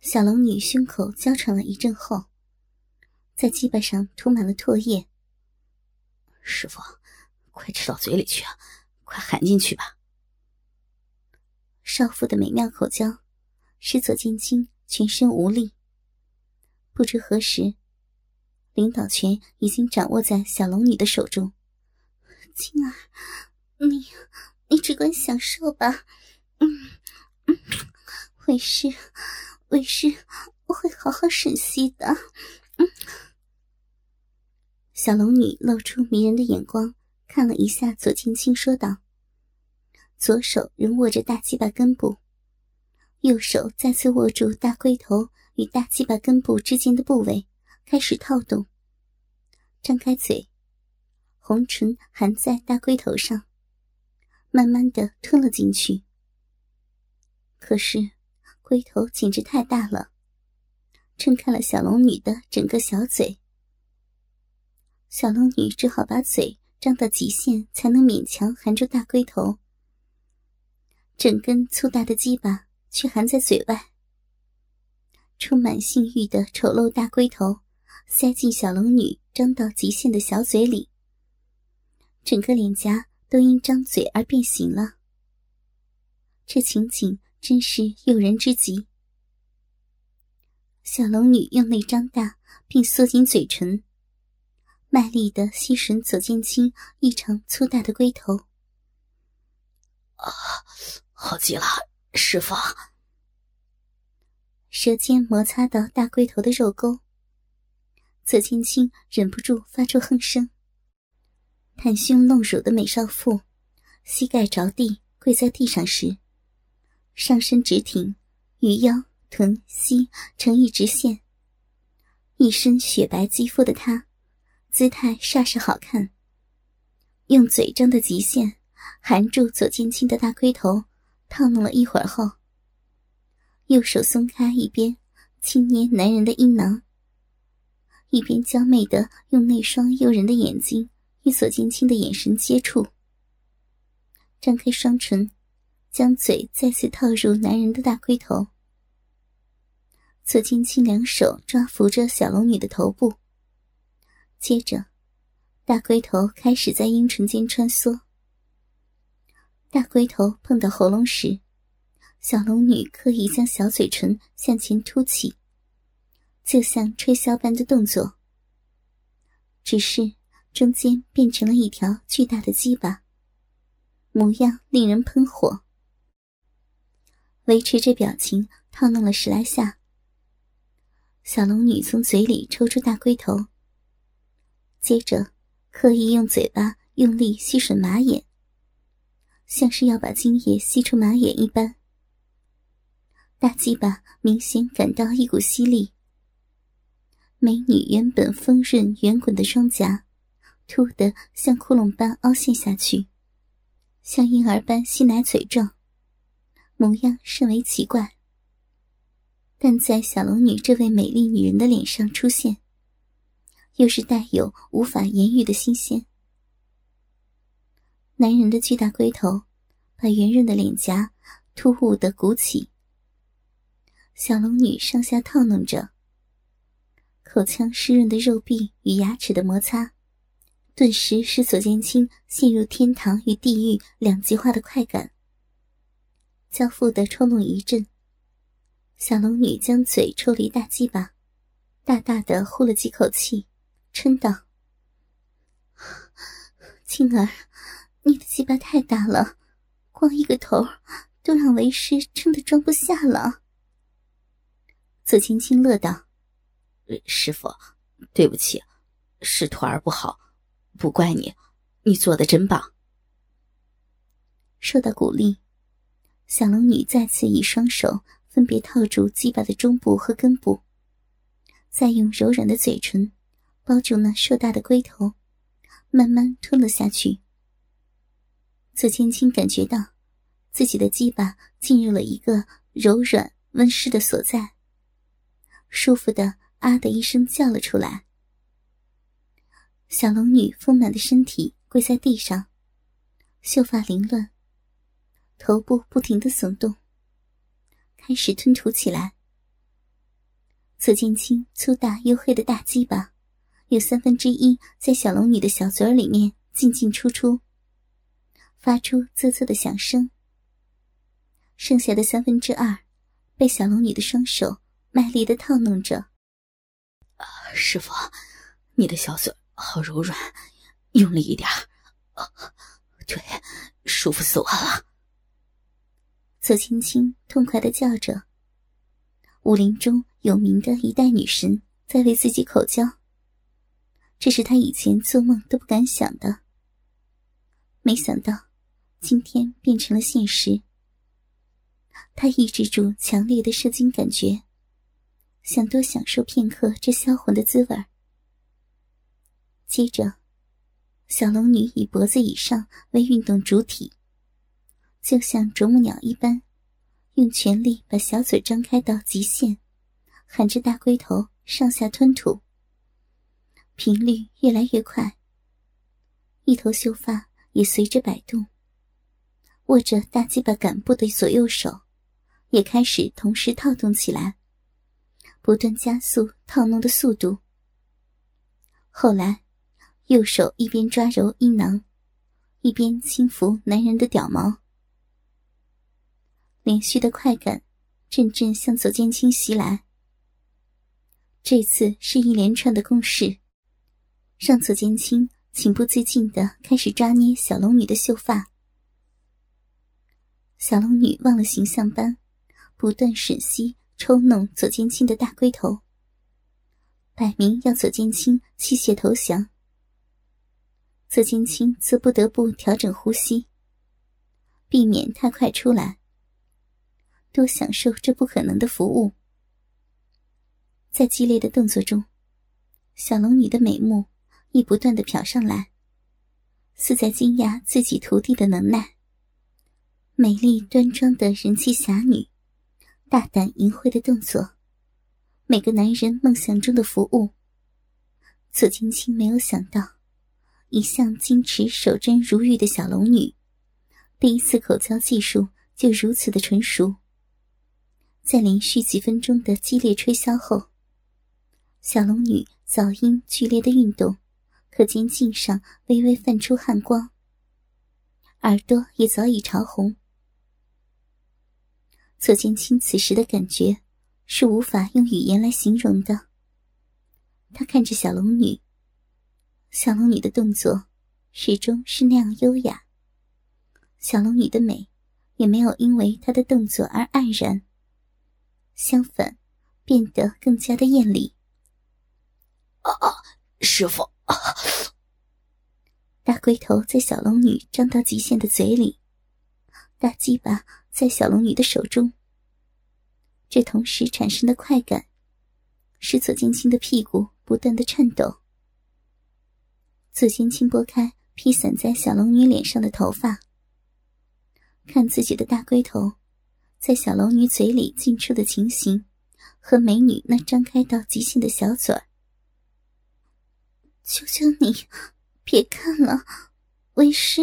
小龙女胸口娇喘了一阵后，在鸡巴上涂满了唾液。师傅，快吃到嘴里去啊！快含进去吧。少妇的美妙口交，使左剑清全身无力。不知何时，领导权已经掌握在小龙女的手中。青儿，你你只管享受吧。嗯嗯，为师。为师，我会好好审析的。嗯，小龙女露出迷人的眼光，看了一下左青青，说道：“左手仍握着大鸡巴根部，右手再次握住大龟头与大鸡巴根部之间的部位，开始套动。张开嘴，红唇含在大龟头上，慢慢的吞了进去。可是。”龟头简直太大了，撑开了小龙女的整个小嘴。小龙女只好把嘴张到极限，才能勉强含住大龟头。整根粗大的鸡巴却含在嘴外，充满性欲的丑陋大龟头塞进小龙女张到极限的小嘴里，整个脸颊都因张嘴而变形了。这情景。真是诱人之极。小龙女用力张大并缩紧嘴唇，卖力的吸吮左剑青异常粗大的龟头。啊，好极了，师傅！舌尖摩擦到大龟头的肉沟，左剑青忍不住发出哼声。袒胸露乳的美少妇，膝盖着地跪在地上时。上身直挺，与腰、臀、膝成一直线。一身雪白肌肤的她，姿态煞是好看。用嘴张的极限，含住左剑清的大龟头，套弄了一会儿后，右手松开一边，轻捏男人的阴囊，一边娇媚的用那双诱人的眼睛与左剑清的眼神接触，张开双唇。将嘴再次套入男人的大龟头，左青青两手抓扶着小龙女的头部，接着，大龟头开始在阴唇间穿梭。大龟头碰到喉咙时，小龙女刻意将小嘴唇向前凸起，就像吹箫般的动作。只是中间变成了一条巨大的鸡巴，模样令人喷火。维持着表情，套弄了十来下。小龙女从嘴里抽出大龟头，接着刻意用嘴巴用力吸吮马眼，像是要把精液吸出马眼一般。大鸡巴明显感到一股吸力，美女原本丰润圆滚的双颊，突得像窟窿般凹陷下去，像婴儿般吸奶嘴状。模样甚为奇怪，但在小龙女这位美丽女人的脸上出现，又是带有无法言喻的新鲜。男人的巨大龟头把圆润的脸颊突兀的鼓起，小龙女上下套弄着，口腔湿润的肉壁与牙齿的摩擦，顿时使左剑清陷入天堂与地狱两极化的快感。交腹的抽弄一阵，小龙女将嘴抽离大鸡巴，大大的呼了几口气，嗔道：“青儿，你的鸡巴太大了，光一个头都让为师撑得装不下了。”左青青乐道：“师傅，对不起，是徒儿不好，不怪你，你做的真棒。”受到鼓励。小龙女再次以双手分别套住鸡巴的中部和根部，再用柔软的嘴唇包住那硕大的龟头，慢慢吞了下去。左千青感觉到自己的鸡巴进入了一个柔软温湿的所在，舒服的啊的一声叫了出来。小龙女丰满的身体跪在地上，秀发凌乱。头部不停的耸动，开始吞吐起来。左剑清粗大黝黑的大鸡巴，有三分之一在小龙女的小嘴里面进进出出，发出啧啧的响声。剩下的三分之二，被小龙女的双手卖力的套弄着。师傅，你的小嘴好柔软，用力一点。啊，对，舒服死我了。左青青痛快的叫着。武林中有名的一代女神在为自己口交，这是他以前做梦都不敢想的。没想到，今天变成了现实。他抑制住强烈的射精感觉，想多享受片刻这销魂的滋味接着，小龙女以脖子以上为运动主体。就像啄木鸟一般，用全力把小嘴张开到极限，含着大龟头上下吞吐，频率越来越快。一头秀发也随着摆动，握着大鸡巴杆部的左右手，也开始同时套动起来，不断加速套弄的速度。后来，右手一边抓揉阴囊，一边轻抚男人的屌毛。连续的快感，阵阵向左剑青袭来。这次是一连串的攻势，让左剑青情不自禁的开始抓捏小龙女的秀发。小龙女忘了形象般，不断吮吸、抽弄左剑青的大龟头，摆明要左剑清弃械投降。左剑青则不得不调整呼吸，避免太快出来。多享受这不可能的服务。在激烈的动作中，小龙女的美目亦不断的瞟上来，似在惊讶自己徒弟的能耐。美丽端庄的人气侠女，大胆淫秽的动作，每个男人梦想中的服务。左青青没有想到，一向矜持守贞如玉的小龙女，第一次口交技术就如此的纯熟。在连续几分钟的激烈吹箫后，小龙女早因剧烈的运动，可见颈上微微泛出汗光，耳朵也早已潮红。左剑清此时的感觉是无法用语言来形容的。他看着小龙女，小龙女的动作始终是那样优雅，小龙女的美也没有因为她的动作而黯然。相反，变得更加的艳丽。啊啊！师傅，啊大龟头在小龙女张到极限的嘴里，大鸡巴在小龙女的手中。这同时产生的快感，使左剑青的屁股不断的颤抖。左剑青拨开披散在小龙女脸上的头发，看自己的大龟头。在小龙女嘴里进出的情形，和美女那张开到极限的小嘴儿，求求你，别看了，为师，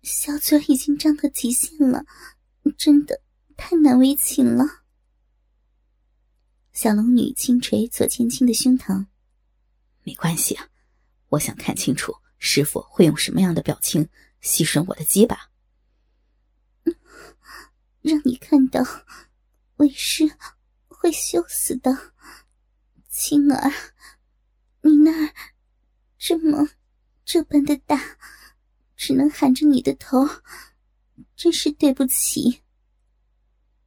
小嘴已经张到极限了，真的太难为情了。小龙女轻捶左千青的胸膛，没关系啊，我想看清楚师傅会用什么样的表情吸吮我的鸡巴。让你看到，为师会羞死的，青儿，你那儿这么这般的大，只能含着你的头，真是对不起。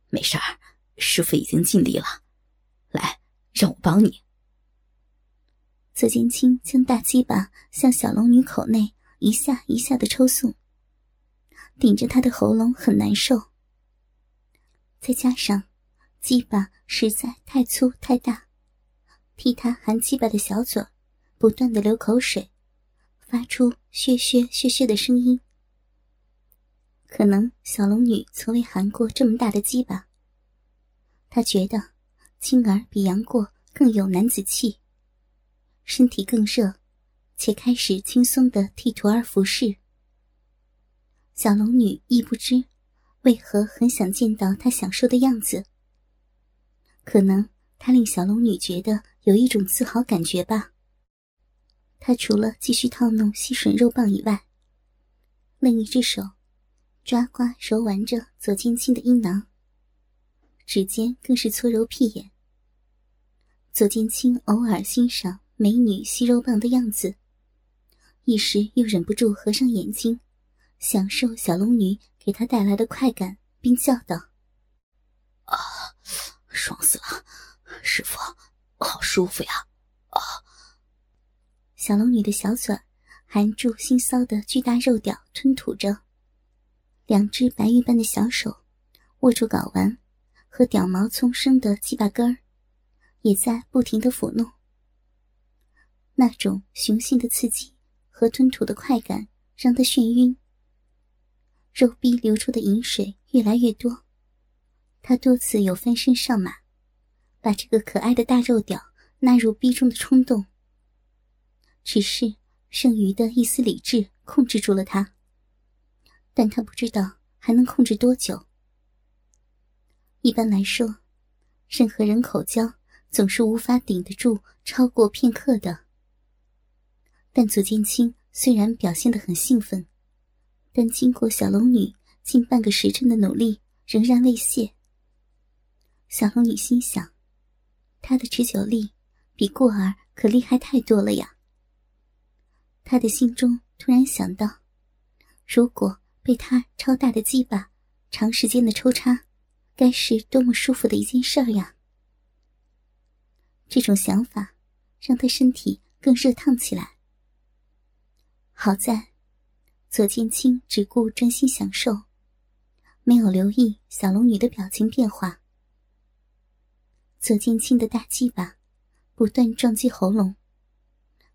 没事儿，师傅已经尽力了，来，让我帮你。左剑清将大鸡巴向小龙女口内一下一下的抽送，顶着她的喉咙很难受。再加上，鸡巴实在太粗太大，替他含鸡巴的小嘴不断的流口水，发出血血血血的声音。可能小龙女从未含过这么大的鸡巴，她觉得青儿比杨过更有男子气，身体更热，且开始轻松的替徒儿服侍。小龙女亦不知。为何很想见到他享受的样子？可能他令小龙女觉得有一种自豪感觉吧。他除了继续套弄吸吮肉棒以外，另一只手抓刮揉玩着左金青的阴囊，指尖更是搓揉屁眼。左金青偶尔欣赏美女吸肉棒的样子，一时又忍不住合上眼睛，享受小龙女给他带来的快感，并叫道：“啊，爽死了！师傅，好舒服呀！”啊，小龙女的小嘴含住腥骚的巨大肉屌，吞吐着，两只白玉般的小手握住睾丸和屌毛丛生的鸡巴根儿。也在不停的抚弄，那种雄性的刺激和吞吐的快感让他眩晕，肉壁流出的饮水越来越多，他多次有翻身上马，把这个可爱的大肉屌纳入逼中的冲动。只是剩余的一丝理智控制住了他，但他不知道还能控制多久。一般来说，任何人口交。总是无法顶得住超过片刻的。但左剑清虽然表现得很兴奋，但经过小龙女近半个时辰的努力，仍然未泄。小龙女心想：她的持久力比过儿可厉害太多了呀。她的心中突然想到，如果被他超大的鸡巴长时间的抽插，该是多么舒服的一件事儿呀！这种想法让他身体更热烫起来。好在左剑清只顾专心享受，没有留意小龙女的表情变化。左剑清的大鸡巴不断撞击喉咙，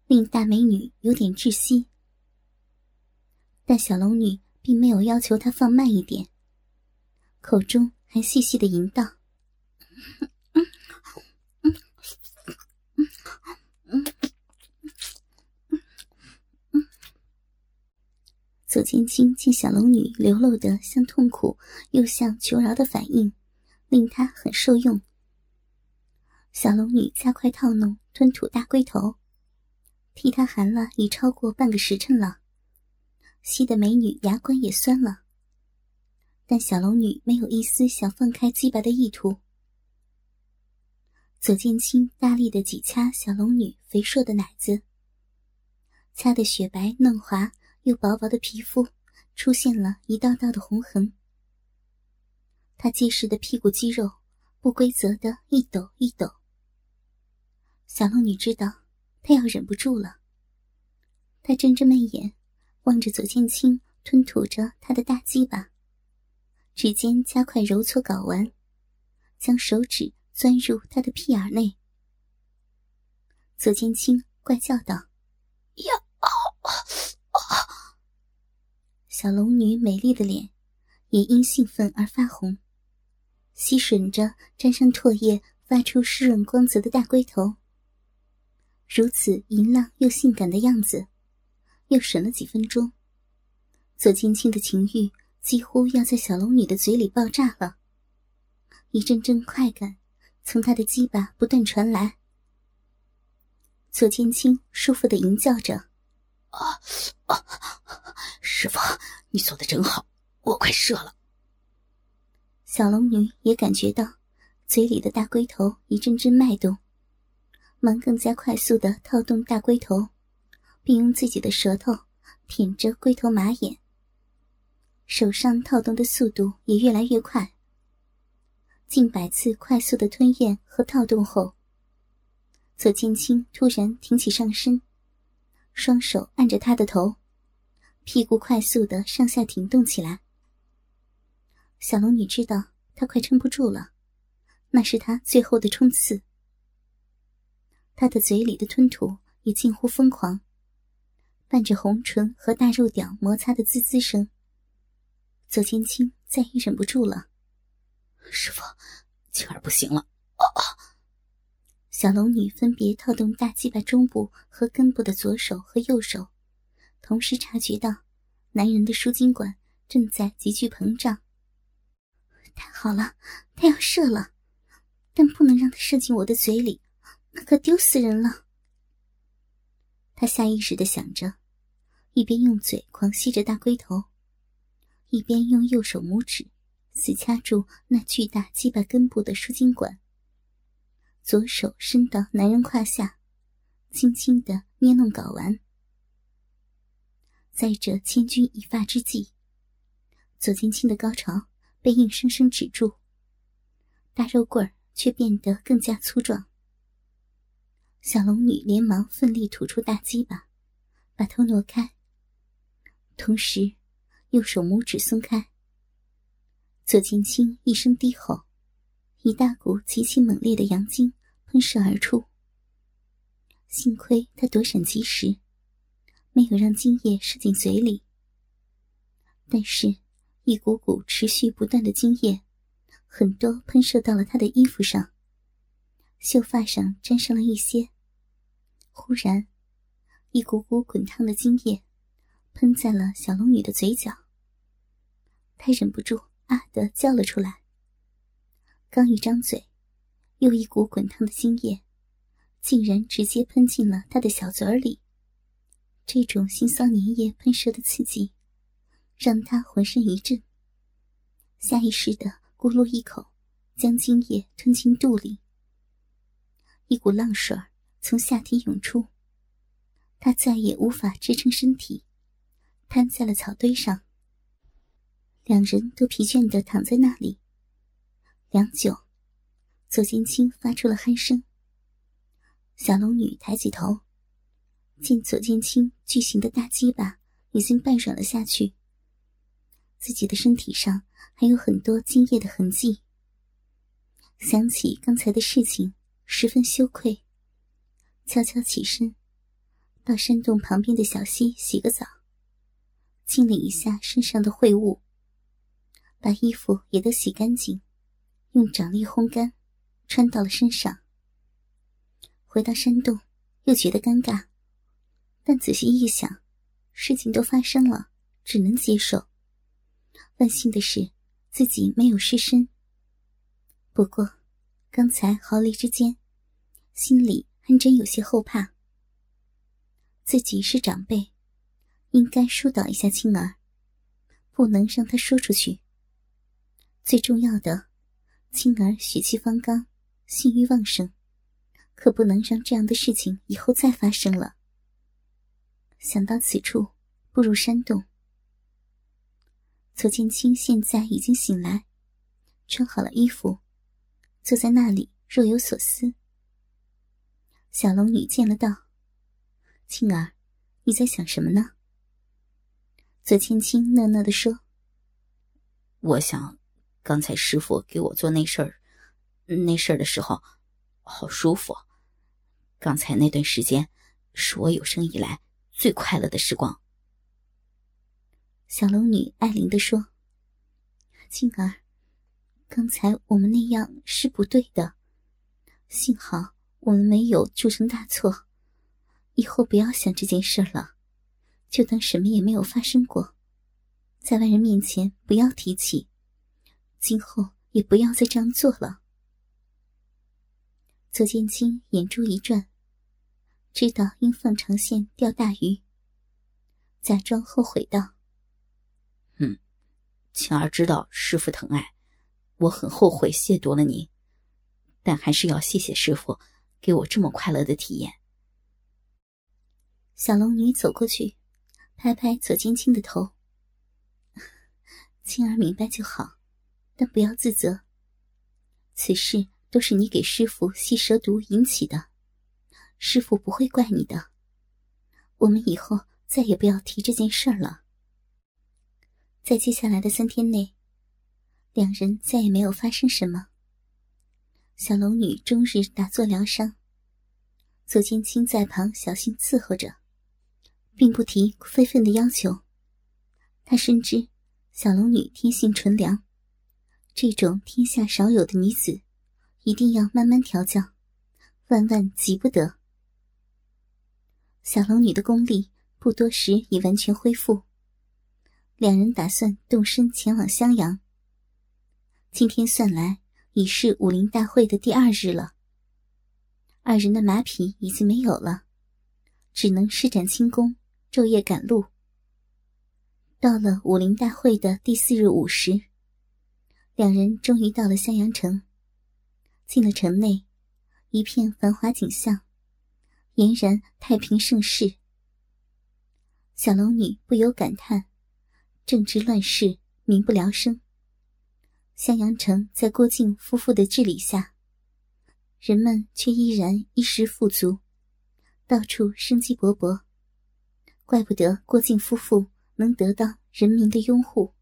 令大美女有点窒息。但小龙女并没有要求他放慢一点，口中还细细的吟道。左千青见小龙女流露的像痛苦又像求饶的反应，令他很受用。小龙女加快套弄吞吐大龟头，替他含了已超过半个时辰了，吸得美女牙关也酸了。但小龙女没有一丝想放开鸡巴的意图。左剑清大力的挤掐小龙女肥硕的奶子，掐得雪白嫩滑。又薄薄的皮肤出现了一道道的红痕，他结实的屁股肌肉不规则的一抖一抖。小龙女知道他要忍不住了，她睁着媚眼望着左剑清吞吐着他的大鸡巴，指尖加快揉搓睾丸，将手指钻入他的屁眼内。左剑清怪叫道：“呀！”啊小龙女美丽的脸也因兴奋而发红，吸吮着沾上唾液、发出湿润光泽的大龟头。如此淫浪又性感的样子，又吮了几分钟，左青青的情欲几乎要在小龙女的嘴里爆炸了。一阵阵快感从她的鸡巴不断传来，左青青舒服的吟叫着：“啊啊！”师傅，你做的真好，我快射了。小龙女也感觉到嘴里的大龟头一阵阵脉动，忙更加快速的套动大龟头，并用自己的舌头舔着龟头马眼。手上套动的速度也越来越快。近百次快速的吞咽和套动后，左青青突然挺起上身，双手按着他的头。屁股快速的上下停动起来。小龙女知道她快撑不住了，那是她最后的冲刺。她的嘴里的吞吐也近乎疯狂，伴着红唇和大肉屌摩擦的滋滋声。左千青再也忍不住了，师傅，青儿不行了！啊！小龙女分别套动大鸡巴中部和根部的左手和右手。同时察觉到，男人的输精管正在急剧膨胀。太好了，他要射了！但不能让他射进我的嘴里，那可丢死人了。他下意识的想着，一边用嘴狂吸着大龟头，一边用右手拇指死掐住那巨大鸡巴根部的输精管，左手伸到男人胯下，轻轻的捏弄睾丸。在这千钧一发之际，左青青的高潮被硬生生止住，大肉棍儿却变得更加粗壮。小龙女连忙奋力吐出大鸡巴，把头挪开，同时右手拇指松开。左青青一声低吼，一大股极其猛烈的阳精喷射而出。幸亏他躲闪及时。没有让精液射进嘴里，但是，一股股持续不断的精液，很多喷射到了他的衣服上，秀发上沾上了一些。忽然，一股股滚烫的精液，喷在了小龙女的嘴角。她忍不住啊的叫了出来。刚一张嘴，又一股滚烫的精液，竟然直接喷进了他的小嘴里。这种腥臊粘液喷射的刺激，让他浑身一震，下意识的咕噜一口，将精液吞进肚里。一股浪水从下体涌出，他再也无法支撑身体，瘫在了草堆上。两人都疲倦的躺在那里。良久，左金青发出了鼾声。小龙女抬起头。见左剑清巨型的大鸡巴已经半软了下去，自己的身体上还有很多精液的痕迹。想起刚才的事情，十分羞愧，悄悄起身，到山洞旁边的小溪洗个澡，清理一下身上的秽物，把衣服也都洗干净，用掌力烘干，穿到了身上。回到山洞，又觉得尴尬。但仔细一想，事情都发生了，只能接受。万幸的是，自己没有失身。不过，刚才毫厘之间，心里还真有些后怕。自己是长辈，应该疏导一下青儿，不能让他说出去。最重要的，青儿血气方刚，性欲旺盛，可不能让这样的事情以后再发生了。想到此处，步入山洞。左剑清现在已经醒来，穿好了衣服，坐在那里若有所思。小龙女见了道：“青儿，你在想什么呢？”左千青讷讷的说：“我想，刚才师傅给我做那事儿，那事儿的时候，好舒服。刚才那段时间，是我有生以来。”最快乐的时光。小龙女爱怜的说：“静儿，刚才我们那样是不对的，幸好我们没有铸成大错，以后不要想这件事了，就当什么也没有发生过，在外人面前不要提起，今后也不要再这样做了。”左剑清眼珠一转。知道应放长线钓大鱼，假装后悔道：“嗯，晴儿知道师傅疼爱，我很后悔亵渎了你，但还是要谢谢师傅给我这么快乐的体验。”小龙女走过去，拍拍左金青的头：“ 青儿明白就好，但不要自责。此事都是你给师傅吸蛇毒引起的。”师傅不会怪你的，我们以后再也不要提这件事了。在接下来的三天内，两人再也没有发生什么。小龙女终日打坐疗伤，左剑清在旁小心伺候着，并不提非分的要求。他深知小龙女天性纯良，这种天下少有的女子，一定要慢慢调教，万万急不得。小龙女的功力不多时已完全恢复，两人打算动身前往襄阳。今天算来，已是武林大会的第二日了。二人的马匹已经没有了，只能施展轻功，昼夜赶路。到了武林大会的第四日午时，两人终于到了襄阳城。进了城内，一片繁华景象，俨然太平盛世。小龙女不由感叹：政治乱世，民不聊生。襄阳城在郭靖夫妇的治理下，人们却依然衣食富足，到处生机勃勃。怪不得郭靖夫妇能得到人民的拥护。